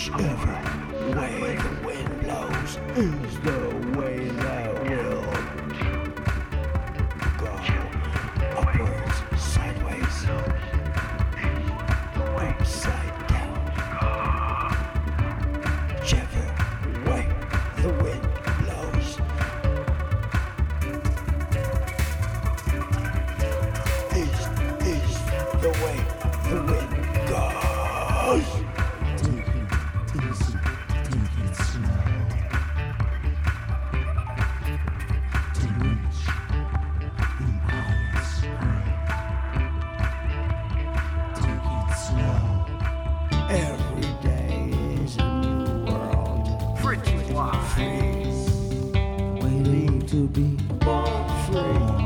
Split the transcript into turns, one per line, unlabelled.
Whichever way the wind blows is the way that will go. Upwards, sideways, upside down. Whichever way the wind blows is is the way the wind We Waiting to be born free.